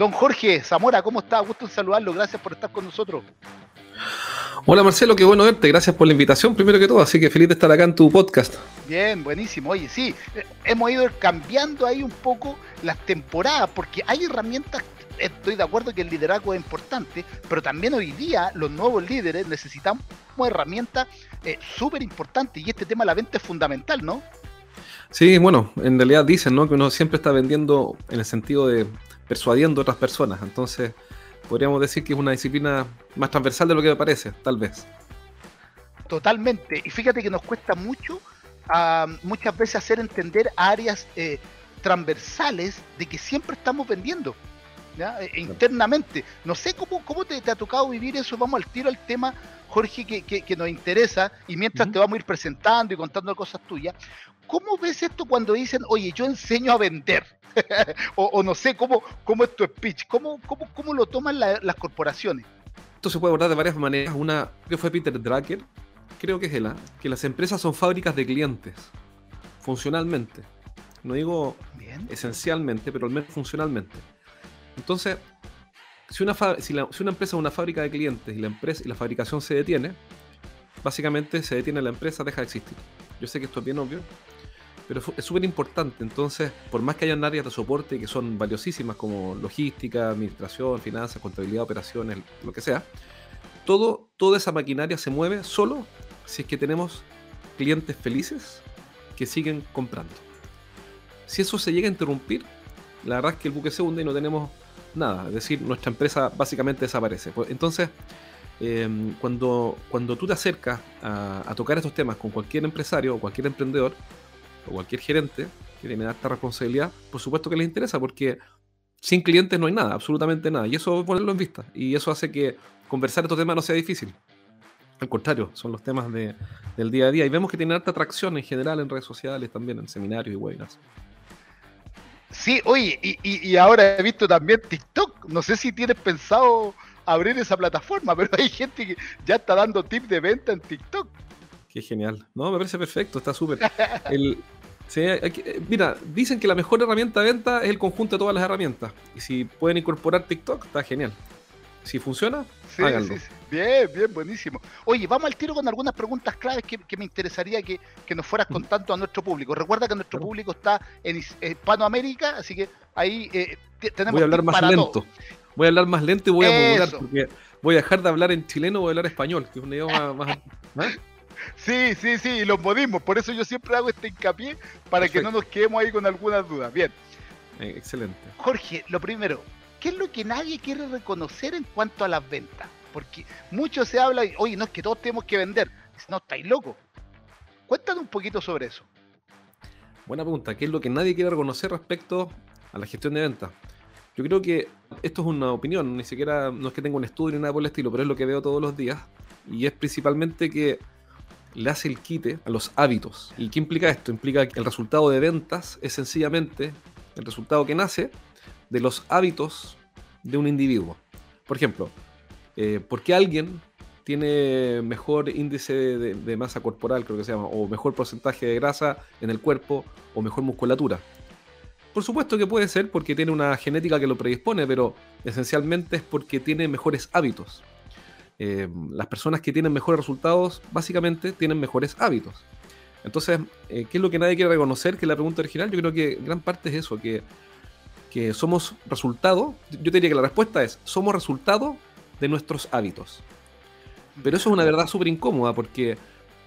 Don Jorge Zamora, ¿cómo está? Gusto en saludarlo. Gracias por estar con nosotros. Hola Marcelo, qué bueno verte. Gracias por la invitación, primero que todo. Así que feliz de estar acá en tu podcast. Bien, buenísimo. Oye, sí, eh, hemos ido cambiando ahí un poco las temporadas, porque hay herramientas estoy de acuerdo que el liderazgo es importante, pero también hoy día los nuevos líderes necesitamos herramientas eh, súper importantes y este tema de la venta es fundamental, ¿no? Sí, bueno, en realidad dicen ¿no? que uno siempre está vendiendo en el sentido de persuadiendo a otras personas. Entonces, podríamos decir que es una disciplina más transversal de lo que me parece, tal vez. Totalmente. Y fíjate que nos cuesta mucho ah, muchas veces hacer entender áreas eh, transversales de que siempre estamos vendiendo. E, e internamente. No sé cómo, cómo te, ha tocado vivir eso. Vamos al tiro al tema, Jorge, que, nos interesa. Y mientras te vamos a ir presentando y contando cosas tuyas, ¿cómo ves esto cuando dicen, oye, yo enseño a vender? o, no sé, ¿cómo, cómo es tu speech? ¿Cómo, cómo, cómo lo toman las corporaciones? Esto se puede abordar de varias maneras. Una, que fue Peter Drucker, creo que es él, ¿ah? que las empresas son fábricas de clientes, funcionalmente. No digo esencialmente, pero al menos funcionalmente. Entonces, si una, si, una empresa es una fábrica de clientes y la, empresa, y la fabricación se detiene, básicamente se detiene la empresa, deja de existir. Yo sé que esto es bien obvio, pero es súper importante. Entonces, por más que hayan áreas de soporte que son valiosísimas como logística, administración, finanzas, contabilidad, operaciones, lo que sea, todo, toda esa maquinaria se mueve solo si es que tenemos clientes felices que siguen comprando. Si eso se llega a interrumpir, la verdad es que el buque se hunde y no tenemos nada. Es decir, nuestra empresa básicamente desaparece. Pues, entonces, em, cuando, cuando tú te acercas a, tocar estos temas con cualquier empresario o cualquier emprendedor o cualquier gerente que tiene esta responsabilidad, por supuesto que les interesa porque sin clientes no hay nada, absolutamente nada. Y eso ponerlo en vista. Y eso hace que conversar estos temas no sea difícil. Al contrario, son los temas del día a día. Y vemos que tienen alta atracción en general en redes sociales, también en seminarios y webinars. Sí, oye, y, ahora he visto también TikTok. No sé si tienes pensado abrir esa plataforma, pero hay gente que ya está dando tips de venta en TikTok. Qué genial. No, me parece perfecto, está súper. mira, dicen que la mejor herramienta de venta es el conjunto de todas las herramientas. Y si pueden incorporar TikTok, está genial. Si funciona, háganlo. Bien, bien, buenísimo. Oye, vamos al tiro con algunas preguntas claves que, me interesaría que, nos fueras contando a nuestro público. Recuerda que nuestro público está en Hispanoamérica, así que ahí eh, tenemos Voy a hablar más lento. Voy a hablar más lento y voy a modular porque voy a dejar de hablar en chileno voy a hablar español, que es un idioma más. ¿eh? Sí, sí, sí, y los modismos. Por eso yo siempre hago este hincapié para que no nos quedemos ahí con algunas dudas. Bien. Eh, excelente. Jorge, lo primero, ¿qué es lo que nadie quiere reconocer en cuanto a las ventas? Porque mucho se habla, y, oye, no es que todos tenemos que vender. No, estáis locos. Cuéntanos un poquito sobre eso. Buena pregunta. ¿Qué es lo que nadie quiere reconocer respecto a la gestión de ventas? Yo creo que esto es una opinión, ni siquiera no es que tenga un estudio ni nada por el estilo, pero es lo que veo todos los días. Y es principalmente que le hace el quite a los hábitos. ¿Y qué implica esto? Implica que el resultado de ventas es sencillamente el resultado que nace de los hábitos de un individuo. Por ejemplo, eh, ¿por qué alguien tiene mejor índice de, masa corporal, creo que se llama, o mejor porcentaje de grasa en el cuerpo, o mejor musculatura? Por supuesto que puede ser porque tiene una genética que lo predispone, pero esencialmente es porque tiene mejores hábitos. Eh, las personas que tienen mejores resultados, básicamente tienen mejores hábitos. Entonces, eh, ¿qué es lo que nadie quiere reconocer? Que la pregunta original, yo creo que gran parte es eso, que que somos resultado, yo diría que la respuesta es, somos resultado de nuestros hábitos. Pero eso es una verdad súper incómoda porque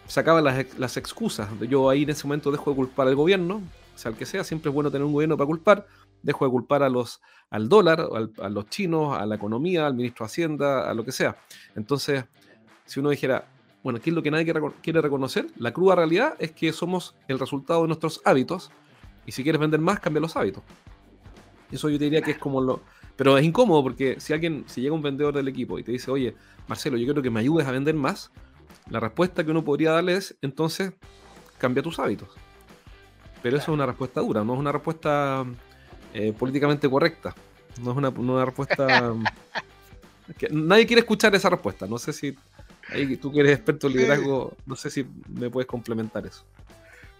sacaban las, las excusas. Yo ahí en ese momento dejo de culpar al gobierno, sea el que sea, siempre es bueno tener un gobierno para culpar, dejo de culpar a los, al dólar, a los chinos, a la economía, al ministro de Hacienda, a lo que sea. Entonces, si uno dijera, bueno, ¿qué es lo que nadie quiere reconocer? La cruda realidad es que somos el resultado de nuestros hábitos y si quieres vender más, cambia los hábitos. Eso yo diría que es como lo, Pero es incómodo porque si alguien, si llega un vendedor del equipo y te dice, oye, Marcelo, yo quiero que me ayudes a vender más, la respuesta que uno podría darle es, entonces, cambia tus hábitos. Pero eso es una respuesta dura, no es una respuesta eh, políticamente correcta. No es una, respuesta... que nadie quiere escuchar esa respuesta. No sé si ahí, tú que eres experto en liderazgo, no sé si me puedes complementar eso.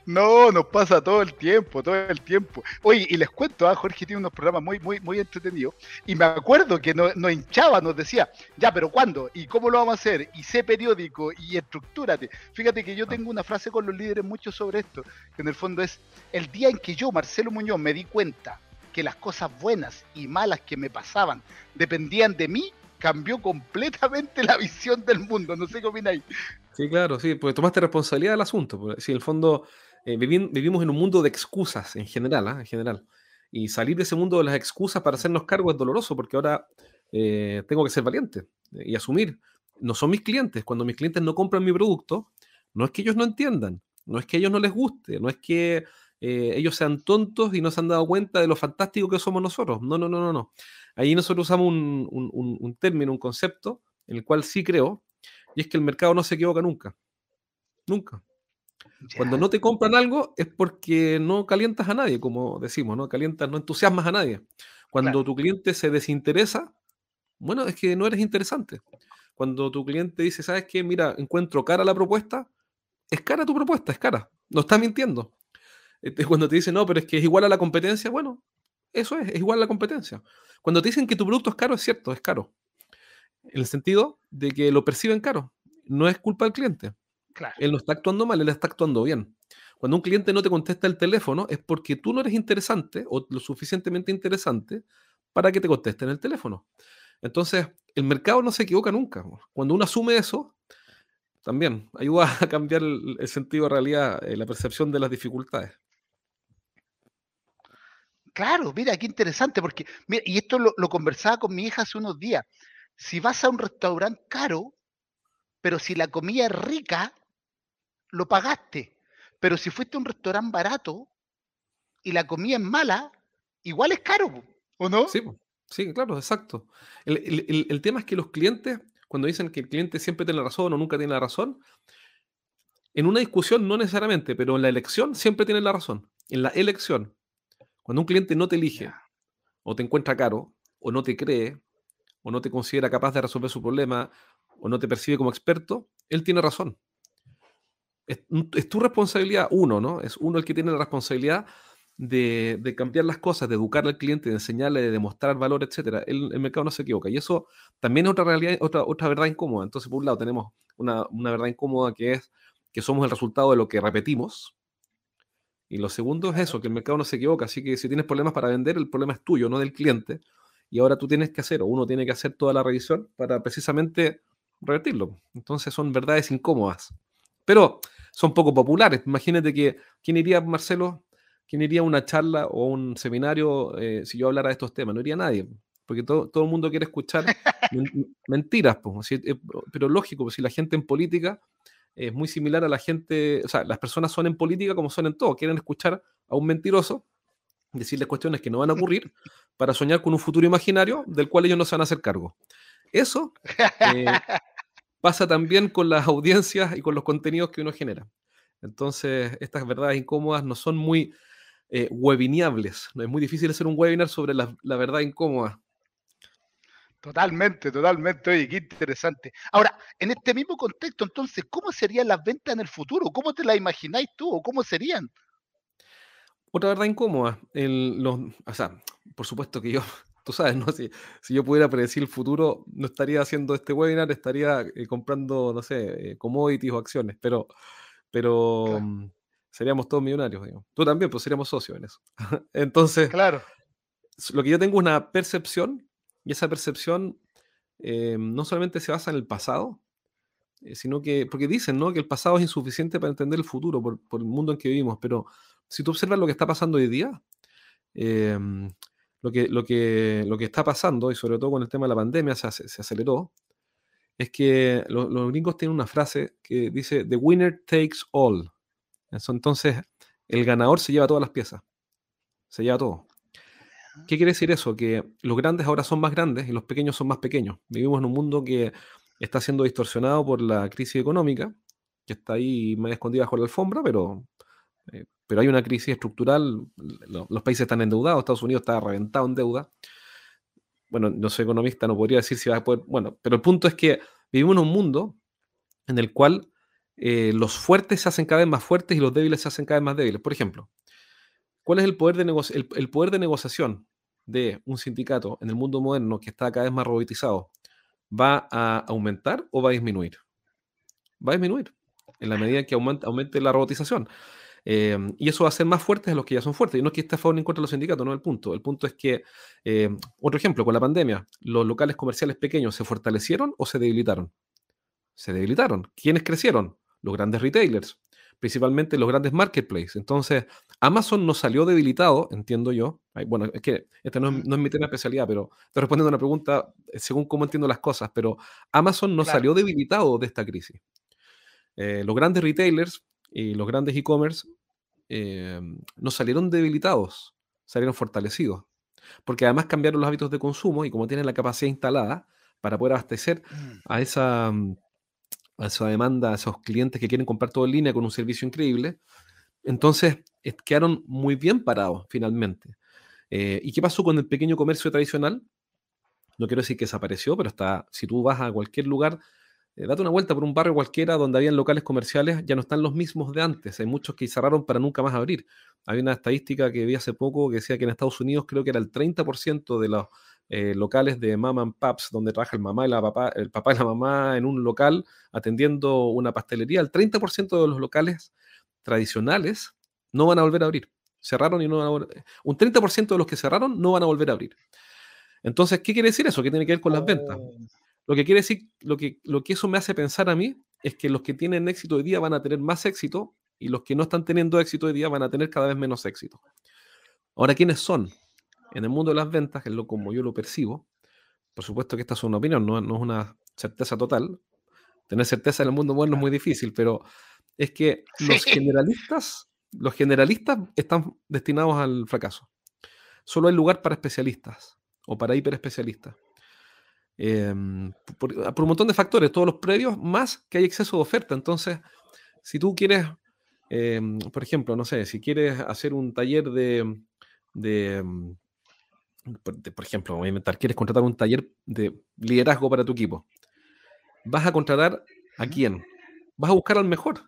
No, nos pasa todo el tiempo, todo el tiempo. Oye, y les cuento, ¿ah? Jorge tiene unos programas muy, muy, muy entretenidos. Y me acuerdo que nos, hinchaba, nos decía, ya, pero ¿cuándo? ¿Y cómo lo vamos a hacer? Y sé periódico y estructúrate. Fíjate que yo tengo una frase con los líderes mucho sobre esto, que en el fondo es, el día en que yo, Marcelo Muñoz, me di cuenta que las cosas buenas y malas que me pasaban dependían de mí, cambió completamente la visión del mundo. No sé qué opináis. Sí, claro, sí, porque tomaste responsabilidad del asunto. Si en el fondo eh, vivimos en un mundo de excusas en general, ¿ah? en general. Y salir de ese mundo de las excusas para hacernos cargo es doloroso porque ahora eh, tengo que ser valiente y asumir. No son mis clientes. Cuando mis clientes no compran mi producto, no es que ellos no entiendan, no es que a ellos no les guste, no es que eh, ellos sean tontos y no se han dado cuenta de lo fantástico que somos nosotros. No, no, no, no, no. Ahí nosotros usamos un, un término, un concepto, en el cual sí creo, y es que el mercado no se equivoca nunca. Nunca. Cuando no te compran algo es porque no calientas a nadie, como decimos, no calientas, no entusiasmas a nadie. Cuando tu cliente se desinteresa, bueno, es que no eres interesante. Cuando tu cliente dice, ¿sabes qué? Mira, encuentro cara la propuesta, es cara tu propuesta, es cara. No estás mintiendo. Este, cuando te dicen, no, pero es que es igual a la competencia, bueno, eso es, es igual a la competencia. Cuando te dicen que tu producto es caro, es cierto, es caro. En el sentido de que lo perciben caro. No es culpa del cliente. Él no está actuando mal, él está actuando bien. Cuando un cliente no te contesta el teléfono es porque tú no eres interesante o lo suficientemente interesante para que te contesten el teléfono. Entonces, el mercado no se equivoca nunca. Cuando uno asume eso, también ayuda a cambiar el, sentido de realidad, eh, la percepción de las dificultades. Claro, mira, qué interesante, porque, mira, y esto lo, conversaba con mi hija hace unos días. Si vas a un restaurante caro, pero si la comida es rica, lo pagaste. Pero si fuiste a un restaurante barato y la comida es mala, igual es caro, ¿o no? Sí, sí claro, exacto. El, tema es que los clientes, cuando dicen que el cliente siempre tiene la razón o nunca tiene la razón, en una discusión no necesariamente, pero en la elección siempre tiene la razón. En la elección, cuando un cliente no te elige, o te encuentra caro, o no te cree, o no te considera capaz de resolver su problema, o no te percibe como experto, él tiene razón es, tu responsabilidad, uno, ¿no? Es uno el que tiene la responsabilidad de, cambiar las cosas, de educar al cliente, de enseñarle, de demostrar valor, etcétera. El, mercado no se equivoca. Y eso también es otra realidad, otra, otra verdad incómoda. Entonces, por un lado, tenemos una, verdad incómoda que es que somos el resultado de lo que repetimos. Y lo segundo es eso, que el mercado no se equivoca. Así que si tienes problemas para vender, el problema es tuyo, no del cliente. Y ahora tú tienes que hacer, o uno tiene que hacer toda la revisión para precisamente revertirlo. Entonces son verdades incómodas. Pero son poco populares. Imagínate que, ¿quién iría, Marcelo? ¿Quién iría a una charla o un seminario eh, si yo hablara de estos temas? No iría nadie, porque todo, todo el mundo quiere escuchar mentiras. Eh, pero lógico, si la gente en política es muy similar a la gente, o sea, las personas son en política como son en todo, quieren escuchar a un mentiroso decirle cuestiones que no van a ocurrir para soñar con un futuro imaginario del cual ellos no se van a hacer cargo. Eso eh, pasa también con las audiencias y con los contenidos que uno genera. Entonces, estas verdades incómodas no son muy eh, webinables. Es muy difícil hacer un webinar sobre la, verdad incómoda. Totalmente, totalmente. Oye, qué interesante. Ahora, en este mismo contexto, entonces, ¿cómo serían las ventas en el futuro? ¿Cómo te las imagináis tú o cómo serían? Otra verdad incómoda. los, o sea, por supuesto que yo tú sabes, ¿no? Si, si, yo pudiera predecir el futuro, no estaría haciendo este webinar, estaría eh, comprando, no sé, eh, commodities o acciones, pero, pero mm, seríamos todos millonarios, digamos. Tú también, pues seríamos socios en eso. Entonces, claro. lo que yo tengo es una percepción, y esa percepción eh, no solamente se basa en el pasado, sino que, porque dicen, ¿no? Que el pasado es insuficiente para entender el futuro por, el mundo en que vivimos, pero si tú observas lo que está pasando hoy día, eh, lo que, lo que, lo que está pasando, y sobre todo con el tema de la pandemia se, se aceleró, es que los, gringos tienen una frase que dice, The winner takes all. Entonces, el ganador se lleva todas las piezas. Se lleva todo. ¿Qué quiere decir eso? Que los grandes ahora son más grandes y los pequeños son más pequeños. Vivimos en un mundo que está siendo distorsionado por la crisis económica, que está ahí más escondida bajo la alfombra, pero, eh, pero hay una crisis estructural. Los países están endeudados, Estados Unidos está reventado en deuda. Bueno, no soy economista, no podría decir si va a poder. Bueno, pero el punto es que vivimos en un mundo en el cual eh, los fuertes se hacen cada vez más fuertes y los débiles se hacen cada vez más débiles. Por ejemplo, ¿cuál es el poder de, el poder de negociación de un sindicato en el mundo moderno que está cada vez más robotizado? ¿Va a aumentar o va a disminuir? Va a disminuir en la medida que aumente, la robotización. Eh, y eso va a ser más fuertes de los que ya son fuertes. Y no es que esté a favor ni en contra de los sindicatos, no es el punto. El punto es que, eh, otro ejemplo, con la pandemia, ¿los locales comerciales pequeños se fortalecieron o se debilitaron? Se debilitaron. ¿Quiénes crecieron? Los grandes retailers, principalmente los grandes marketplaces. Entonces, Amazon no salió debilitado, entiendo yo. Bueno, es que este no es, mi tema de especialidad, pero estoy respondiendo a una pregunta eh, según cómo entiendo las cosas, pero Amazon no salió debilitado de esta crisis. los grandes retailers y los grandes e-commerce eh, no salieron debilitados, salieron fortalecidos. Porque además cambiaron los hábitos de consumo y como tienen la capacidad instalada para poder abastecer mm. a esa, mm, a esa demanda, a esos clientes que quieren comprar todo en línea con un servicio increíble, entonces quedaron muy bien parados finalmente. Eh, ¿Y qué pasó con el pequeño comercio tradicional? No quiero decir que desapareció, pero está, si tú vas a cualquier lugar eh, date una vuelta por un barrio cualquiera donde habían locales comerciales, ya no están los mismos de antes. Hay muchos que cerraron para nunca más abrir. Hay una estadística que vi hace poco que decía que en Estados Unidos creo que era el 30% de los eh, locales de mama and paps, donde trabaja el, mamá y la papá, el papá y la mamá en un local atendiendo una pastelería. El 30% de los locales tradicionales no van a volver a abrir. Cerraron y no van a volver. Un 30% de los que cerraron no van a volver a abrir. Entonces, ¿qué quiere decir eso? ¿Qué tiene que ver con las ventas? Oh. Lo que quiere decir, lo que, lo que eso me hace pensar a mí es que los que tienen éxito hoy día van a tener más éxito y los que no están teniendo éxito hoy día van a tener cada vez menos éxito. Ahora, ¿quiénes son? En el mundo de las ventas, que es lo como yo lo percibo, por supuesto que esta es una opinión, no, es una certeza total. Tener certeza en el mundo moderno es muy difícil, pero es que los generalistas, los generalistas están destinados al fracaso. Solo hay lugar para especialistas o para hiperespecialistas. Em, por, un montón de factores, todos los previos, más que hay exceso de oferta. Entonces, si tú quieres, em, por ejemplo, no sé, si quieres hacer un taller de, de, em, por, ejemplo, voy a inventar, quieres contratar un taller de liderazgo para tu equipo, vas a contratar a quién? Vas a buscar al mejor.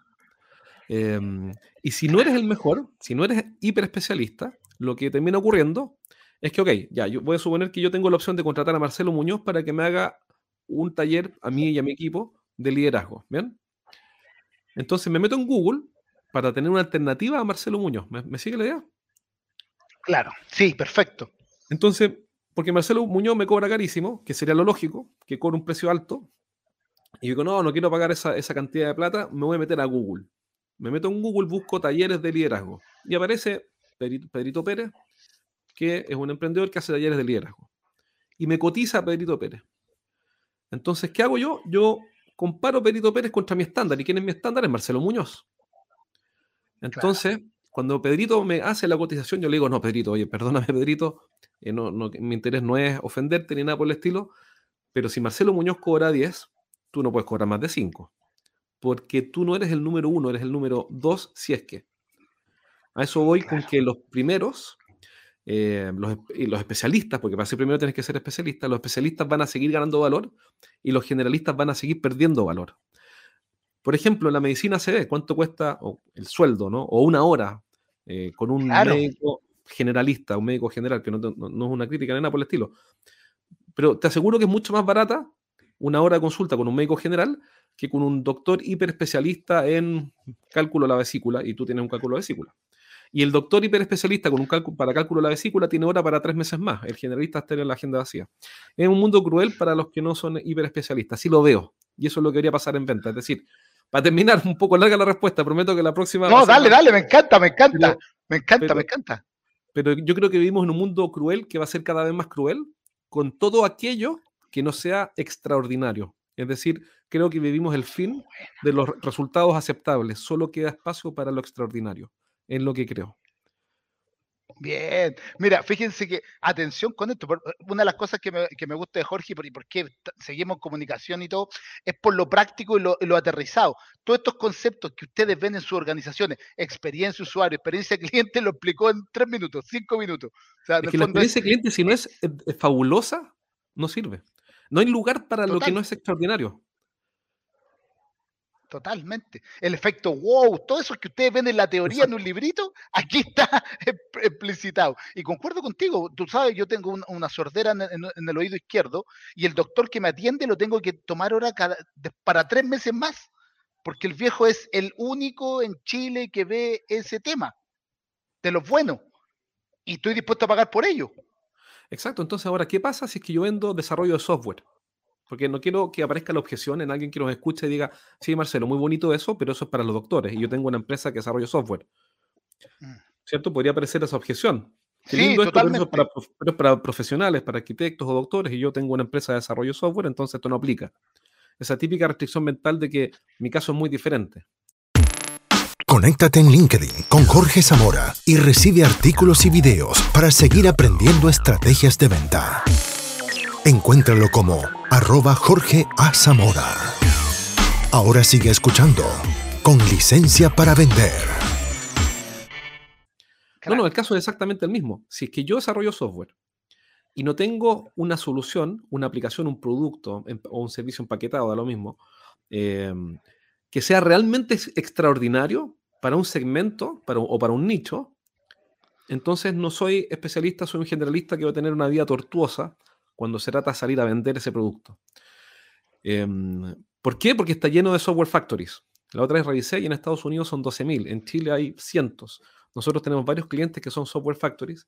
y si no eres el mejor, si no eres hiper especialista, lo que termina ocurriendo es que, ok, ya, yo voy a suponer que yo tengo la opción de contratar a Marcelo Muñoz para que me haga un taller a mí y a mi equipo de liderazgo, ¿bien? Entonces me meto en Google para tener una alternativa a Marcelo Muñoz. ¿Me, sigue la idea? Claro, sí, perfecto. Entonces, porque Marcelo Muñoz me cobra carísimo, que sería lo lógico, que cobra un precio alto, y digo, no, no quiero pagar esa, esa cantidad de plata, me voy a meter a Google. Me meto en Google, busco talleres de liderazgo. Y aparece Pedrito Pérez, que es un emprendedor que hace talleres de liderazgo. Y me cotiza a Pedrito Pérez. Entonces, ¿qué hago yo? Yo comparo Pedrito Pérez contra mi estándar. ¿Y quién es mi estándar? Es Marcelo Muñoz. Entonces, cuando Pedrito me hace la cotización, yo le digo, no, Pedrito, oye, perdóname, Pedrito, eh, no, no, mi interés no es ofenderte ni nada por el estilo, pero si Marcelo Muñoz cobra 10, tú no puedes cobrar más de 5. Porque tú no eres el número uno, eres el número dos, si es que. A eso voy con que los primeros eh, los, y los especialistas, porque para ser primero tienes que ser especialista, los especialistas van a seguir ganando valor y los generalistas van a seguir perdiendo valor. Por ejemplo, la medicina se ve cuánto cuesta el sueldo, ¿no? O una hora eh, con un médico generalista, un médico general, que no, es una crítica ni nada por el estilo. Pero te aseguro que es mucho más barata una hora de consulta con un médico general que con un doctor hiper especialista en cálculo de la vesícula y tú tienes un cálculo de vesícula. Y el doctor hiperespecialista con un cálculo para cálculo de la vesícula tiene hora para tres meses más. El generalista está en la agenda vacía. Es un mundo cruel para los que no son hiperespecialistas. Así lo veo. Y eso es lo que quería pasar en venta. Es decir, para terminar, un poco larga la respuesta, prometo que la próxima. No, dale, dale, me encanta, me encanta. me encanta, me encanta. Pero yo creo que vivimos en un mundo cruel que va a ser cada vez más cruel con todo aquello que no sea extraordinario. Es decir, creo que vivimos el fin de los resultados aceptables. Solo queda espacio para lo extraordinario en lo que creo. Bien, mira, fíjense que, atención con esto, una de las cosas que me, gusta de Jorge y por, qué seguimos comunicación y todo, es por lo práctico y lo, aterrizado. Todos estos conceptos que ustedes ven en sus organizaciones, experiencia usuario, experiencia cliente, lo explicó en tres minutos, cinco minutos. es que la experiencia cliente, si no es, fabulosa, no sirve. No hay lugar para lo que no es extraordinario. Totalmente. El efecto wow, todo eso que ustedes ven en la teoría en un librito, aquí está explicitado. Y concuerdo contigo, tú sabes, yo tengo una, sordera en, el oído izquierdo y el doctor que me atiende lo tengo que tomar ahora cada, para tres meses más, porque el viejo es el único en Chile que ve ese tema, de los buenos, y estoy dispuesto a pagar por ello. Exacto, entonces ahora, ¿qué pasa si es que yo vendo desarrollo de software? Porque no quiero que aparezca la objeción en alguien que nos escuche y diga, sí, Marcelo, muy bonito eso, pero eso es para los doctores y yo tengo una empresa que desarrolla software. Mm. ¿Cierto? Podría aparecer esa objeción. sí, totalmente. pero, es para, profesionales, para arquitectos o doctores y yo tengo una empresa de desarrollo software, entonces esto no aplica. Esa típica restricción mental de que mi caso es muy diferente. Conéctate en LinkedIn con Jorge Zamora y recibe artículos y videos para seguir aprendiendo estrategias de venta. Encuéntralo como arroba Jorge A. Zamora. Ahora sigue escuchando con licencia para vender. No, no, el caso es exactamente el mismo. Si es que yo desarrollo software y no tengo una solución, una aplicación, un producto o un servicio empaquetado, da lo mismo, em, que sea realmente extraordinario para un segmento o para un nicho, entonces no soy especialista, soy un generalista que va a tener una vida tortuosa cuando se trata de salir a vender ese producto. Em, ¿Por qué? Porque está lleno de software factories. La otra vez revisé y en Estados Unidos son 12.000, en Chile hay cientos. Nosotros tenemos varios clientes que son software factories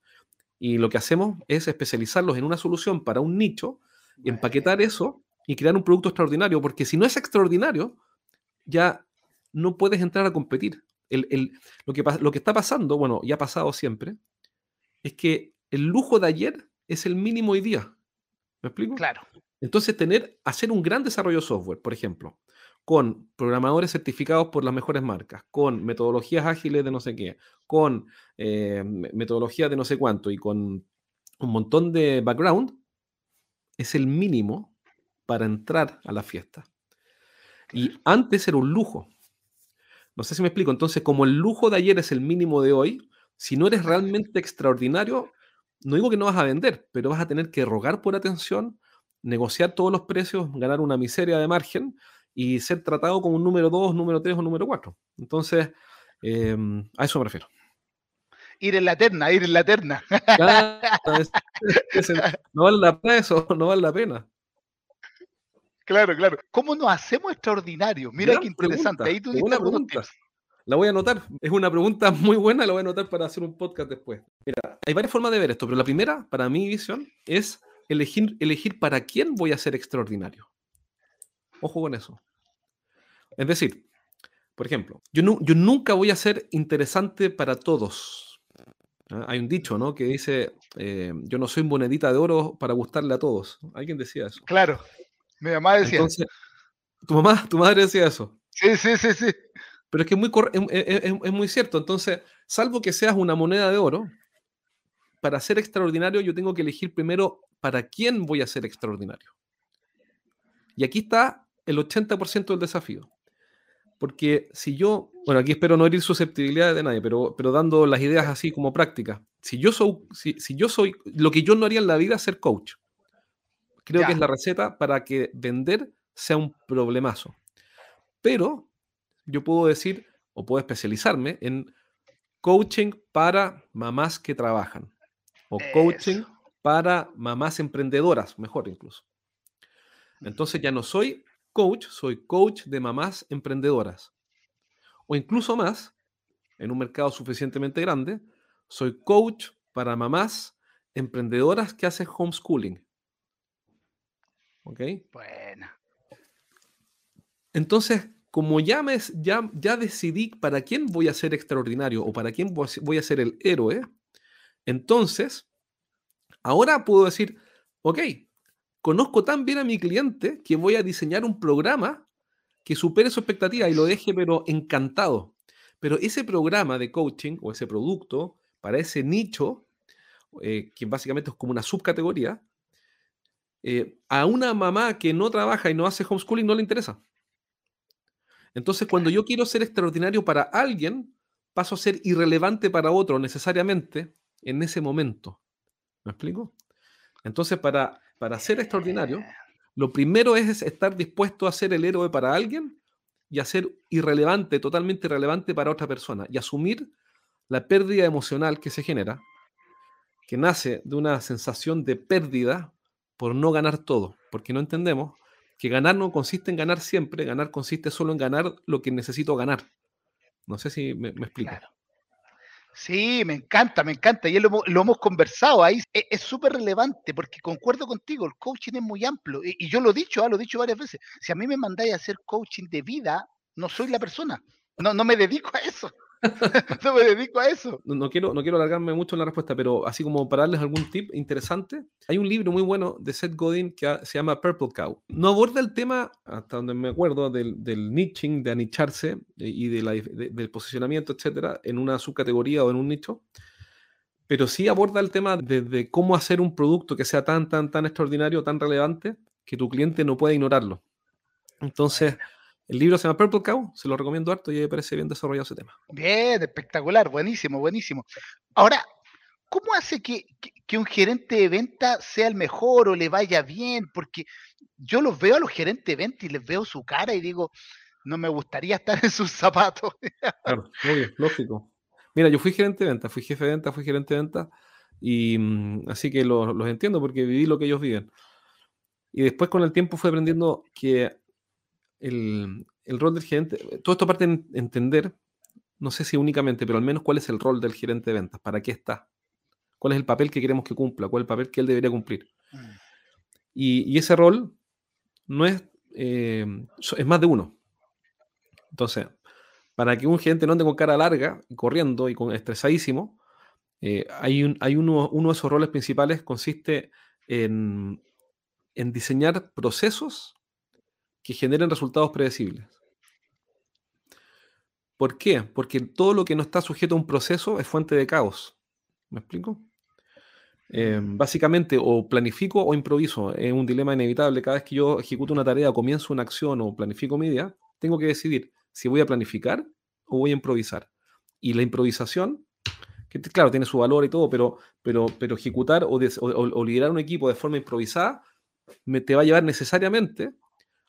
y lo que hacemos es especializarlos en una solución para un nicho, empaquetar eso y crear un producto extraordinario, porque si no es extraordinario, ya no puedes entrar a competir. lo, que, lo que está pasando, bueno, ya ha pasado siempre, es que el lujo de ayer es el mínimo hoy día. ¿Me explico? Claro. Entonces, tener, hacer un gran desarrollo de software, por ejemplo, con programadores certificados por las mejores marcas, con metodologías ágiles de no sé qué, con eh, metodologías de no sé cuánto y con un montón de background, es el mínimo para entrar a la fiesta. Y antes era un lujo. No sé si me explico. Entonces, como el lujo de ayer es el mínimo de hoy, si no eres realmente extraordinario, no digo que no vas a vender, pero vas a tener que rogar por atención, negociar todos los precios, ganar una miseria de margen y ser tratado como un número 2, número 3 o número 4. Entonces, em, a eso me refiero. Ir en la eterna, ir en la eterna. no vale la pena eso, no vale la pena. Claro, claro. ¿Cómo nos hacemos extraordinarios? Mira qué interesante. Ahí tú una pregunta. La voy a anotar. Es una pregunta muy buena, la voy a anotar para hacer un podcast después. Mira, hay varias formas de ver esto, pero la primera, para mi visión, es elegir, elegir para quién voy a ser extraordinario. Ojo con eso. Es decir, por ejemplo, yo, yo nunca voy a ser interesante para todos. ¿ah? Hay un dicho, ¿no? Que dice, eh, yo no soy monedita de oro para gustarle a todos. Alguien decía eso. Claro, mi mamá decía. Entonces, ¿tu mamá, tu madre decía eso? Sí, sí, sí, sí. Pero es que es muy, es, muy cierto. Entonces, salvo que seas una moneda de oro, para ser extraordinario yo tengo que elegir primero para quién voy a ser extraordinario. Y aquí está el 80% del desafío. Porque si yo, bueno, aquí espero no herir susceptibilidades de nadie, pero, pero dando las ideas así como prácticas. Si yo soy, si, yo soy, lo que yo no haría en la vida es ser coach. Creo que es la receta para que vender sea un problemazo. Pero yo puedo decir o puedo especializarme en coaching para mamás que trabajan o coaching para mamás emprendedoras, mejor incluso. Entonces ya no soy coach, soy coach de mamás emprendedoras. O incluso más, en un mercado suficientemente grande, soy coach para mamás emprendedoras que hacen homeschooling. ¿Ok? Bueno. Entonces, como ya, me, ya, ya decidí para quién voy a ser extraordinario o para quién voy a ser el héroe, entonces, ahora puedo decir, ok, conozco tan bien a mi cliente que voy a diseñar un programa que supere su expectativa y lo deje pero encantado. Pero ese programa de coaching o ese producto para ese nicho, eh, que básicamente es como una subcategoría, eh, a una mamá que no trabaja y no hace homeschooling no le interesa. Entonces, cuando yo quiero ser extraordinario para alguien, paso a ser irrelevante para otro necesariamente en ese momento. ¿Me explico? Entonces, para, para ser extraordinario, lo primero es estar dispuesto a ser el héroe para alguien y a ser irrelevante, totalmente irrelevante para otra persona y asumir la pérdida emocional que se genera, que nace de una sensación de pérdida por no ganar todo, porque no entendemos que ganar no consiste en ganar siempre, ganar consiste solo en ganar lo que necesito ganar. No sé si me, explico. Sí, me encanta, me encanta. Y lo, lo hemos conversado ahí. E, es súper relevante porque concuerdo contigo, el coaching es muy amplio. Y, yo lo he dicho, ah, lo he dicho varias veces. Si a mí me mandáis a hacer coaching de vida, no soy la persona. No, no me dedico a eso. no me dedico a eso. No, quiero, no quiero alargarme mucho en la respuesta, pero así como para darles algún tip interesante, hay un libro muy bueno de Seth Godin que se llama Purple Cow. No aborda el tema, hasta donde me acuerdo, del, del niching, de anicharse eh, y de la, del posicionamiento, etcétera, en una subcategoría o en un nicho, pero sí aborda el tema de, cómo hacer un producto que sea tan, tan, tan extraordinario, tan relevante, que tu cliente no pueda ignorarlo. Entonces, el libro se llama Purple Cow, se lo recomiendo harto y me parece bien desarrollado ese tema. Bien, espectacular, buenísimo, buenísimo. Ahora, ¿cómo hace que, un gerente de venta sea el mejor o le vaya bien? Porque yo los veo a los gerentes de venta y les veo su cara y digo, no me gustaría estar en sus zapatos. claro, obvio, lógico. Mira, yo fui gerente de venta, fui jefe de venta, fui gerente de venta, y mm, así que los, los entiendo porque viví lo que ellos viven. Y después con el tiempo fui aprendiendo que el, rol del gerente, todo esto parte de entender, no sé si únicamente, pero al menos cuál es el rol del gerente de ventas, para qué está, cuál es el papel que queremos que cumpla, cuál es el papel que él debería cumplir. Mm. Y, ese rol no es, eh, es más de uno. Entonces, para que un gerente no ande con cara larga, corriendo y con estresadísimo, eh, hay, un, hay uno, uno, de esos roles principales consiste en, en diseñar procesos que generen resultados predecibles. ¿Por qué? Porque todo lo que no está sujeto a un proceso es fuente de caos. ¿Me explico? Eh, básicamente, o planifico o improviso. Es un dilema inevitable. Cada vez que yo ejecuto una tarea, comienzo una acción o planifico mi día, tengo que decidir si voy a planificar o voy a improvisar. Y la improvisación, que claro, tiene su valor y todo, pero, pero, pero ejecutar o, liderar un equipo de forma improvisada me, te va a llevar necesariamente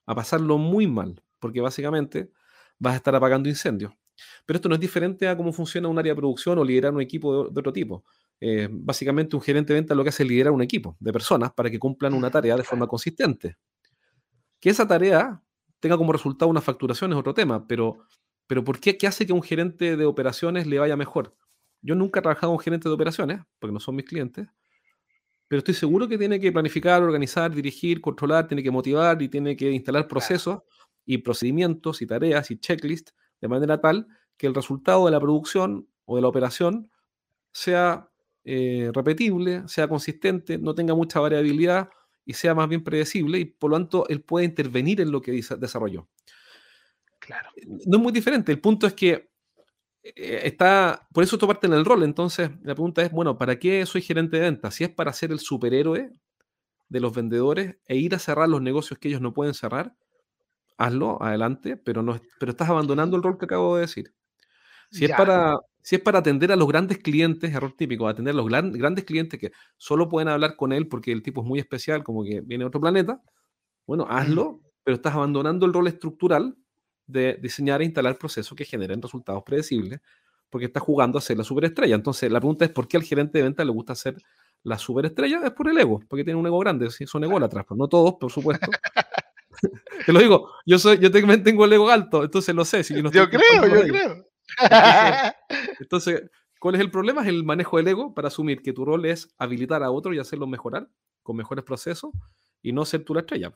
a pasarlo muy mal, porque básicamente vas a estar apagando incendios. Pero esto no es diferente a cómo funciona un área de producción o liderar un equipo de, otro tipo. Eh, básicamente un gerente de venta lo que hace es liderar un equipo de personas para que cumplan una tarea de forma consistente. Que esa tarea tenga como resultado una facturación es otro tema, pero, pero ¿por qué? ¿Qué hace que un gerente de operaciones le vaya mejor? Yo nunca he trabajado con gerente de operaciones, porque no son mis clientes, pero estoy seguro que tiene que planificar, organizar, dirigir, controlar, tiene que motivar y tiene que instalar procesos y procedimientos y tareas y checklists de manera tal que el resultado de la producción o de la operación sea eh, repetible, sea consistente, no tenga mucha variabilidad y sea más bien predecible y por lo tanto él puede intervenir en lo que desarrolló. Claro. No es muy diferente. El punto es que eh, está, por eso esto parte en el rol. Entonces, la pregunta es, bueno, ¿para qué soy gerente de ventas? Si es para ser el superhéroe de los vendedores e ir a cerrar los negocios que ellos no pueden cerrar, hazlo, adelante, pero, no, pero estás abandonando el rol que acabo de decir. Si es, para, si es para atender a los grandes clientes, error típico, atender a los grandes clientes que solo pueden hablar con él porque el tipo es muy especial, como que viene de otro planeta, bueno, hazlo, pero estás abandonando el rol estructural de diseñar e instalar procesos que generen resultados predecibles, porque está jugando a ser la superestrella. Entonces, la pregunta es: ¿por qué al gerente de venta le gusta ser la superestrella? Es por el ego, porque tiene un ego grande, son ególatras, pero no todos, por supuesto. Te lo digo, yo soy, yo tengo el ego alto, entonces lo sé. Si yo, yo creo, yo creo. Entonces, ¿cuál es el problema? Es el manejo del ego para asumir que tu rol es habilitar a otro y hacerlo mejorar con mejores procesos y no ser tú la estrella.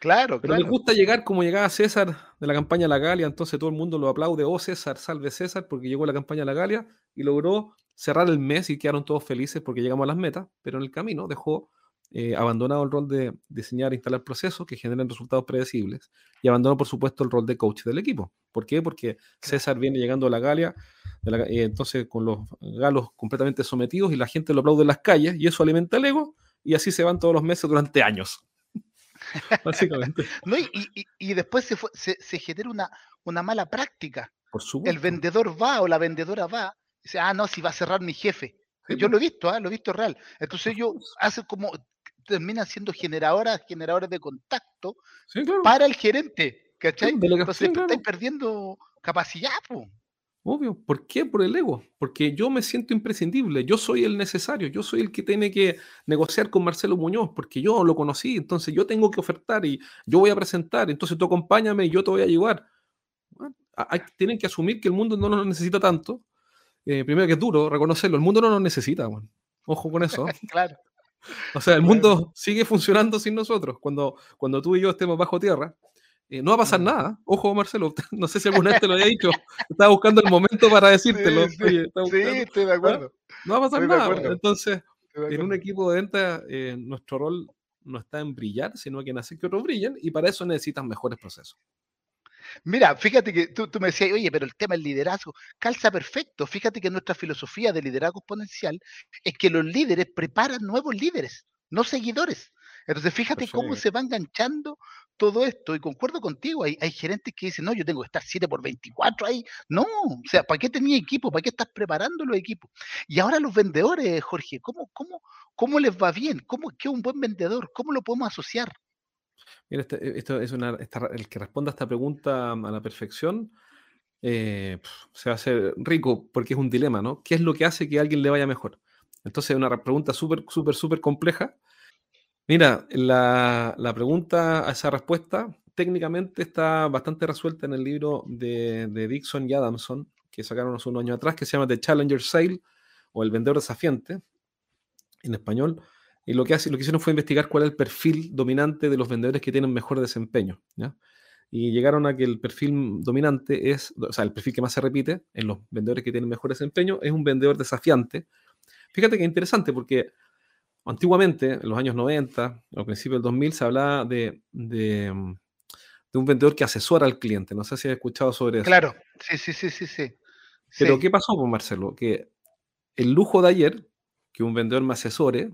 Claro, Pero claro. me gusta llegar como llegaba César de la campaña La Galia, entonces todo el mundo lo aplaude, oh César, salve César, porque llegó la campaña La Galia y logró cerrar el mes y quedaron todos felices porque llegamos a las metas, pero en el camino dejó eh, abandonado el rol de diseñar e instalar procesos que generen resultados predecibles y abandonó, por supuesto, el rol de coach del equipo. ¿Por qué? Porque César viene llegando a la Galia, y entonces con los galos completamente sometidos y la gente lo aplaude en las calles y eso alimenta el ego y así se van todos los meses durante años. Básicamente. no, y, después se, se, genera una, una mala práctica. Por el vendedor va o la vendedora va y dice, ah, no, si va a cerrar mi jefe. Yo lo he visto, ¿ah? lo he visto real. Entonces yo hace como, termina siendo generadoras, generadores de contacto para el gerente. ¿Cachai? Entonces estáis perdiendo capacidad. Obvio. ¿Por qué? Por el ego. Porque yo me siento imprescindible. Yo soy el necesario. Yo soy el que tiene que negociar con Marcelo Muñoz porque yo lo conocí. Entonces yo tengo que ofertar y yo voy a presentar. Entonces tú acompáñame y yo te voy a ayudar. tienen que asumir que el mundo no nos necesita tanto. Eh, primero que es duro reconocerlo. El mundo no nos necesita. Ojo con eso. claro. O sea, el mundo sigue funcionando sin nosotros. Cuando, cuando tú y yo estemos bajo tierra, eh, no va a pasar mm. nada. Ojo, Marcelo, no sé si alguna vez te lo había dicho. Estaba buscando el momento para decírtelo. Sí, estoy de acuerdo. No, va a pasar nada. Entonces, en un equipo de venta, eh, nuestro rol no está en brillar, sino que en hacer que otros brillen, y para eso necesitan mejores procesos. Mira, fíjate que tú, tú, me decías, oye, pero el tema del liderazgo calza perfecto. Fíjate que nuestra filosofía de liderazgo exponencial es que los líderes preparan nuevos líderes, no seguidores. Entonces, fíjate cómo se va enganchando todo esto. Y concuerdo contigo, hay, hay gerentes que dicen, no, yo tengo que estar 7 por 24 ahí. No, o sea, ¿para qué tenía equipo? ¿Para qué estás preparando los equipos? Y ahora los vendedores, Jorge, ¿cómo, cómo, cómo les va bien? ¿Cómo, ¿Qué es un buen vendedor? ¿Cómo lo podemos asociar? Mira, este, eh, esto es una, el que responda a esta pregunta a la perfección eh, se va a hacer rico porque es un dilema, ¿no? ¿Qué es lo que hace que a alguien le vaya mejor? Entonces, es una pregunta súper, súper, súper compleja. Mira, la, la, pregunta a esa respuesta técnicamente está bastante resuelta en el libro de, de, Dixon y Adamson, que sacaron hace unos años atrás, que se llama The Challenger Sale o El Vendedor Desafiante en español. Y lo que, hace, lo que hicieron fue investigar cuál es el perfil dominante de los vendedores que tienen mejor desempeño. Y llegaron a que el perfil dominante es, o sea, el perfil que más se repite en los vendedores que tienen mejor desempeño es un vendedor desafiante. Fíjate que interesante porque antiguamente, en los años 90, al principio del 2000, se hablaba de, de, un vendedor que asesora al cliente. No sé si has escuchado sobre eso. Claro, sí, sí, sí, sí. sí. Pero ¿qué pasó con Marcelo? Que el lujo de ayer, que un vendedor me asesore,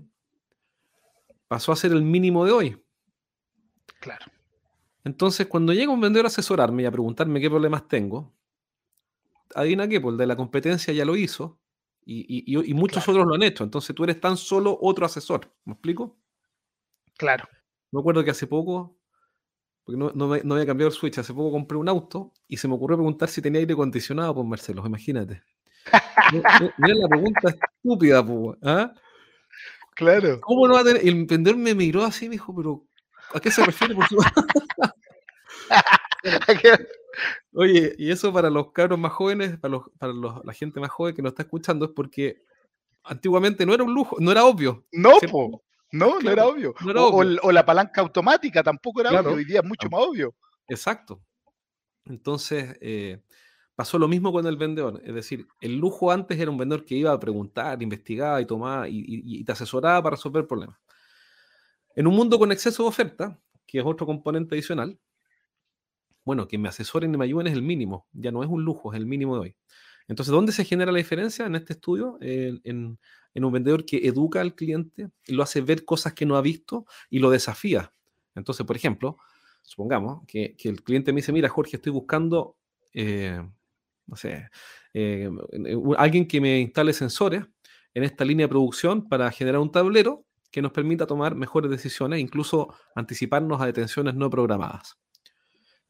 pasó a ser el mínimo de hoy. Claro. Entonces, cuando llega un vendedor a asesorarme y a preguntarme qué problemas tengo, adivina qué, pues el de la competencia ya lo hizo y, muchos otros lo han hecho. Entonces, tú eres tan solo otro asesor. ¿Me explico? Claro. Me acuerdo que hace poco, porque no, no, había cambiado el switch, hace poco compré un auto y se me ocurrió preguntar si tenía aire acondicionado, pues Marcelo, imagínate. Mira la pregunta estúpida, pues. ¿ah? Claro. ¿Cómo no va a tener? El vendedor me miró así y me dijo, pero ¿a qué se refiere? Oye, y eso para los cabros más jóvenes, para, los, para los, la gente más joven que nos está escuchando, es porque antiguamente no era un lujo, no era obvio. No, no, no era obvio. o, la palanca automática tampoco era obvio, hoy día es mucho más obvio. Exacto. Entonces, eh, Pasó lo mismo con el vendedor, es decir, el lujo antes era un vendedor que iba a preguntar, investigaba y tomaba y, te asesoraba para resolver problemas. En un mundo con exceso de oferta, que es otro componente adicional, bueno, que me asesoren y me ayuden es el mínimo, ya no es un lujo, es el mínimo de hoy. Entonces, ¿dónde se genera la diferencia en este estudio? en, un vendedor que educa al cliente lo hace ver cosas que no ha visto y lo desafía. Entonces, por ejemplo, supongamos que, el cliente me dice, mira, Jorge, estoy buscando eh, no sé, eh, alguien que me instale sensores en esta línea de producción para generar un tablero que nos permita tomar mejores decisiones, incluso anticiparnos a detenciones no programadas.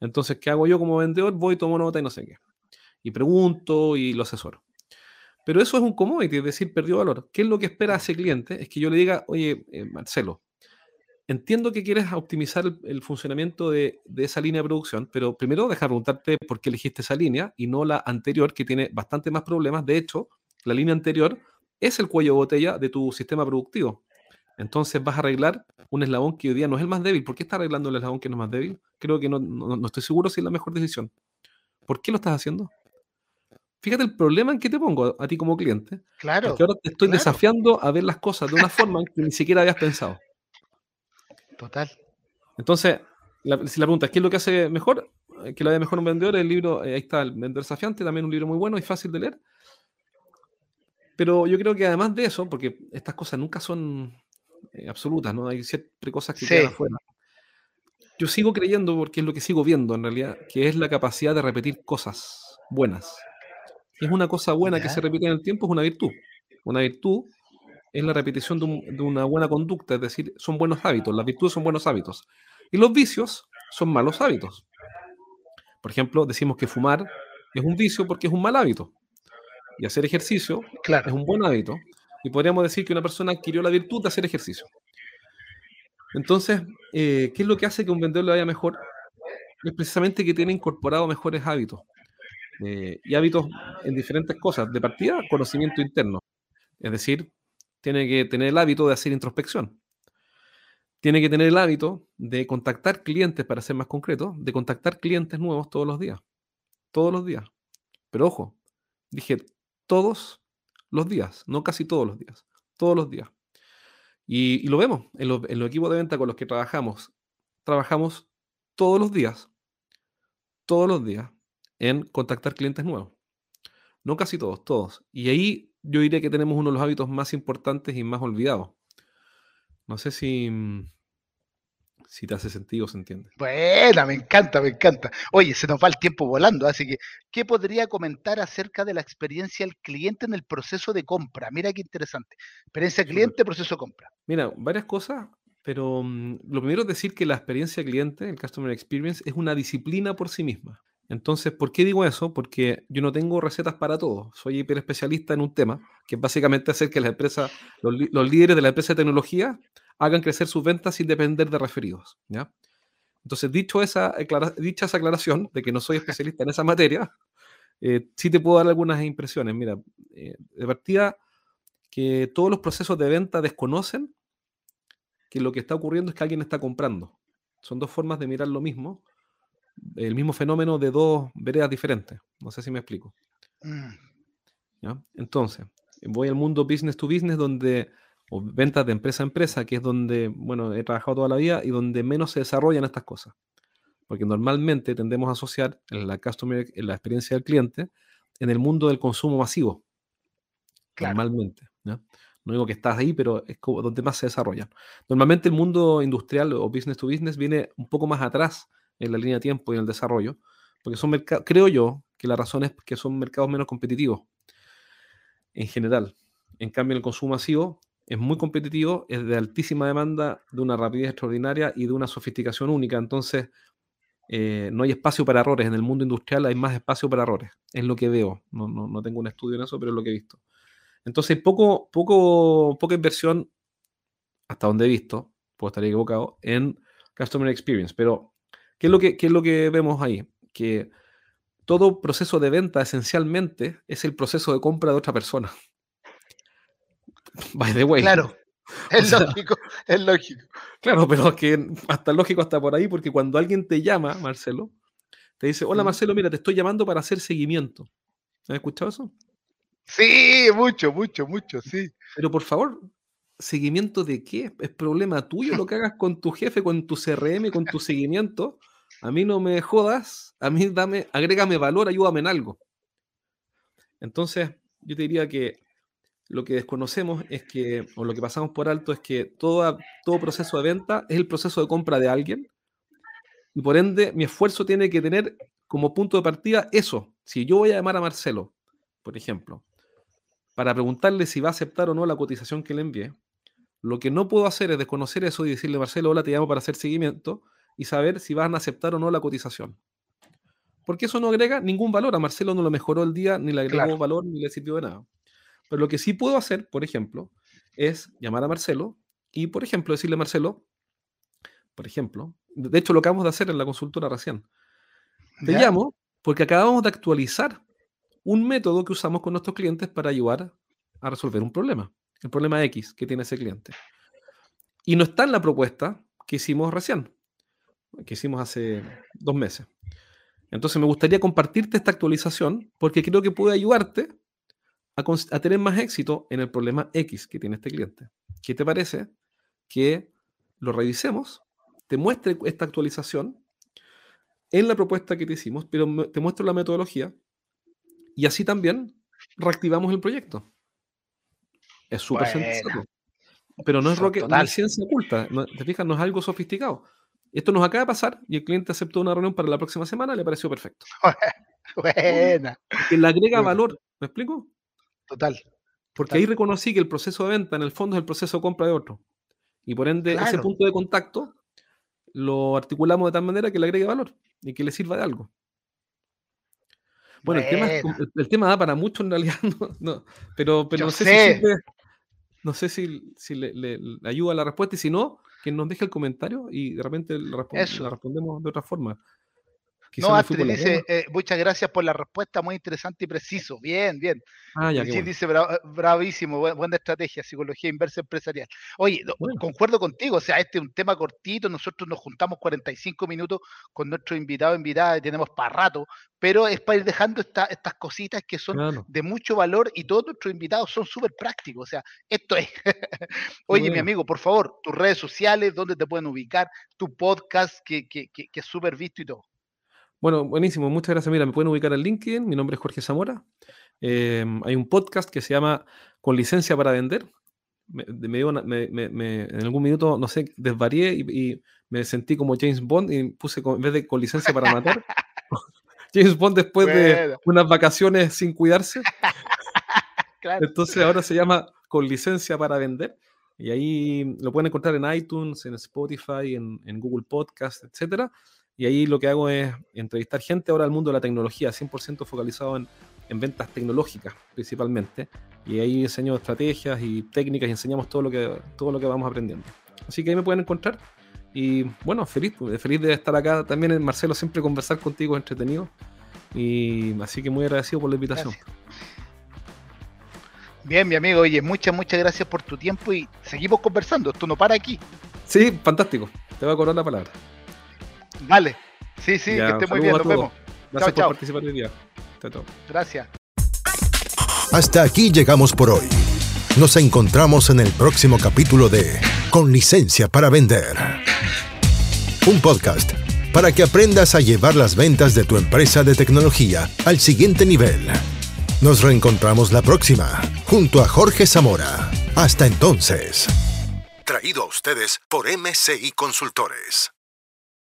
Entonces, ¿qué hago yo como vendedor? Voy, tomo nota y no sé qué. Y pregunto y lo asesoro. Pero eso es un commodity, es decir, perdió valor. ¿Qué es lo que espera ese cliente? Es que yo le diga, oye, eh, Marcelo, entiendo que quieres optimizar el, funcionamiento de, esa línea de producción, pero primero deja preguntarte por qué elegiste esa línea y no la anterior, que tiene bastante más problemas. De hecho, la línea anterior es el cuello de botella de tu sistema productivo. Entonces vas a arreglar un eslabón que hoy día no es el más débil. ¿Por qué estás arreglando el eslabón que no es más débil? Creo que no, estoy seguro si es la mejor decisión. ¿Por qué lo estás haciendo? Fíjate el problema en que te pongo a, ti como cliente. Claro. Que ahora te estoy desafiando a ver las cosas de una forma en que ni siquiera habías pensado. Total. Entonces, si la pregunta es qué es lo que hace mejor, eh, que le vaya mejor un vendedor, el libro, eh, ahí está, El Vendedor Desafiante, también un libro muy bueno y fácil de leer. Pero yo creo que además de eso, porque estas cosas nunca son absolutas, ¿no? Hay siempre cosas que quedan afuera. Yo sigo creyendo, porque es lo que sigo viendo en realidad, que es la capacidad de repetir cosas buenas. Es una cosa buena que se repite en el tiempo, es una virtud. Una virtud es la repetición de, una buena conducta, es decir, son buenos hábitos. Las virtudes son buenos hábitos. Y los vicios son malos hábitos. Por ejemplo, decimos que fumar es un vicio porque es un mal hábito. Y hacer ejercicio es un buen hábito. Y podríamos decir que una persona adquirió la virtud de hacer ejercicio. Entonces, eh, ¿qué es lo que hace que un vendedor le vaya mejor? Es precisamente que tiene incorporado mejores hábitos. Eh, y hábitos en diferentes cosas. De partida, conocimiento interno. Es decir, tiene que tener el hábito de hacer introspección. Tiene que tener el hábito de contactar clientes, para ser más concreto, de contactar clientes nuevos todos los días. Todos los días. Pero ojo, dije todos los días, no casi todos los días, todos los días. Y, lo vemos en, los equipos de venta con los que trabajamos. Trabajamos todos los días, todos los días, en contactar clientes nuevos. No casi todos, todos. Y ahí yo diría que tenemos uno de los hábitos más importantes y más olvidados. No sé si, mm, si te hace sentido, se entiende. Buena, me encanta, me encanta. Oye, se nos va el tiempo volando, así que, ¿qué podría comentar acerca de la experiencia del cliente en el proceso de compra? Mira qué interesante. Experiencia cliente, proceso de compra. Mira, varias cosas, pero mm, lo primero es decir que la experiencia cliente, el Customer Experience, es una disciplina por sí misma. Entonces, ¿por qué digo eso? Porque yo no tengo recetas para todo. Soy hiper especialista en un tema, que es básicamente hacer que las empresas, los, líderes de la empresa de tecnología hagan crecer sus ventas sin depender de referidos. ¿ya? Entonces, dicho esa, dicha esa aclaración de que no soy especialista en esa materia, eh, sí te puedo dar algunas impresiones. Mira, eh, de partida, que todos los procesos de venta desconocen que lo que está ocurriendo es que alguien está comprando. Son dos formas de mirar lo mismo el mismo fenómeno de dos veredas diferentes. No sé si me explico. Mm. Entonces, voy al mundo business to business, donde, o ventas de empresa a empresa, que es donde, bueno, he trabajado toda la vida y donde menos se desarrollan estas cosas. Porque normalmente tendemos a asociar la customer, la experiencia del cliente en el mundo del consumo masivo. Normalmente. No digo que estás ahí, pero es como donde más se desarrollan. Normalmente el mundo industrial o business to business viene un poco más atrás en la línea de tiempo y en el desarrollo, porque son mercados, creo yo que la razón es que son mercados menos competitivos en general. En cambio, el consumo masivo es muy competitivo, es de altísima demanda, de una rapidez extraordinaria y de una sofisticación única. Entonces, eh, no hay espacio para errores. En el mundo industrial hay más espacio para errores. Es lo que veo. No, no, tengo un estudio en eso, pero es lo que he visto. Entonces, poco, poco, poca inversión, hasta donde he visto, puedo estar equivocado, en Customer Experience. Pero ¿Qué es lo que, es lo que vemos ahí? Que todo proceso de venta esencialmente es el proceso de compra de otra persona. By the way. Claro. Es lógico, es lógico. Claro, pero es que hasta lógico hasta por ahí, porque cuando alguien te llama, Marcelo, te dice, hola Marcelo, mira, te estoy llamando para hacer seguimiento. ¿Has escuchado eso? Sí, mucho, mucho, mucho, sí. Pero por favor, ¿seguimiento de qué? ¿Es problema tuyo lo que hagas con tu jefe, con tu CRM, con tu seguimiento? A mí no me jodas, a mí dame, agrégame valor, ayúdame en algo. Entonces, yo te diría que lo que desconocemos es que, o lo que pasamos por alto es que todo, todo proceso de venta es el proceso de compra de alguien. Y por ende, mi esfuerzo tiene que tener como punto de partida eso. Si yo voy a llamar a Marcelo, por ejemplo, para preguntarle si va a aceptar o no la cotización que le envié, lo que no puedo hacer es desconocer eso y decirle, Marcelo, hola, te llamo para hacer seguimiento y saber si van a aceptar o no la cotización. Porque eso no agrega ningún valor. A Marcelo no lo mejoró el día, ni le agregó valor, ni le sirvió de nada. Pero lo que sí puedo hacer, por ejemplo, es llamar a Marcelo y, por ejemplo, decirle a Marcelo, por ejemplo, de hecho lo acabamos de hacer en la consultora recién. Te llamo porque acabamos de actualizar un método que usamos con nuestros clientes para ayudar a resolver un problema, el problema X que tiene ese cliente. Y no está en la propuesta que hicimos recién que hicimos hace dos meses. Entonces me gustaría compartirte esta actualización porque creo que puede ayudarte a, tener más éxito en el problema X que tiene este cliente. ¿Qué te parece que lo revisemos, te muestre esta actualización en la propuesta que te hicimos, pero te muestro la metodología y así también reactivamos el proyecto. Es súper sencillo. Pero no es, roque, ciencia oculta, te fijas, no es algo sofisticado. Esto nos acaba de pasar y el cliente aceptó una reunión para la próxima semana, le pareció perfecto. Buena. Que le agrega valor, ¿me explico? Total. Porque ahí reconocí que el proceso de venta en el fondo es el proceso de compra de otro. Y por ende, ese punto de contacto lo articulamos de tal manera que le agregue valor y que le sirva de algo. Bueno, el tema, el, tema, da para mucho en realidad, no, pero, pero no sé, si no sé si, si le, ayuda la respuesta y si no, que nos deje el comentario y de repente la respondemos de otra forma no, Astrid dice, eh, muchas gracias por la respuesta, muy interesante y preciso. Bien, bien. Ah, ya, sí, dice, eh, bravísimo, buena, estrategia, psicología inversa empresarial. Oye, concuerdo contigo, o sea, este es un tema cortito, nosotros nos juntamos 45 minutos con nuestro invitado invitada y tenemos para rato, pero es para ir dejando estas cositas que son de mucho valor y todos nuestros invitados son súper prácticos, o sea, esto es. Oye, mi amigo, por favor, tus redes sociales, dónde te pueden ubicar, tu podcast que, que es súper visto y todo. Bueno, buenísimo, muchas gracias. Mira, me pueden ubicar en LinkedIn, mi nombre es Jorge Zamora. Em, hay un podcast que se llama Con licencia para vender. Me, en algún minuto, no sé, desvarié y, me sentí como James Bond y puse en vez de con licencia para matar, James Bond después de unas vacaciones sin cuidarse. Entonces ahora se llama Con licencia para vender. Y ahí lo pueden encontrar en iTunes, en Spotify, en, en Google Podcast, etcétera. Y ahí lo que hago es entrevistar gente ahora al mundo de la tecnología, 100% focalizado en, ventas tecnológicas principalmente. Y ahí enseño estrategias y técnicas y enseñamos todo lo que, todo lo que vamos aprendiendo. Así que ahí me pueden encontrar. Y bueno, feliz, feliz de estar acá también, Marcelo, siempre conversar contigo es entretenido. Y así que muy agradecido por la invitación. Bien, mi amigo, oye, muchas, muchas gracias por tu tiempo y seguimos conversando. Esto no para aquí. Sí, fantástico. Te voy a cobrar la palabra. Vale. Sí, sí, que esté muy bien. Nos vemos. Gracias por participar hoy día. Gracias. Hasta aquí llegamos por hoy. Nos encontramos en el próximo capítulo de Con licencia para vender. Un podcast para que aprendas a llevar las ventas de tu empresa de tecnología al siguiente nivel. Nos reencontramos la próxima, junto a Jorge Zamora. Hasta entonces. Traído a ustedes por MCI Consultores.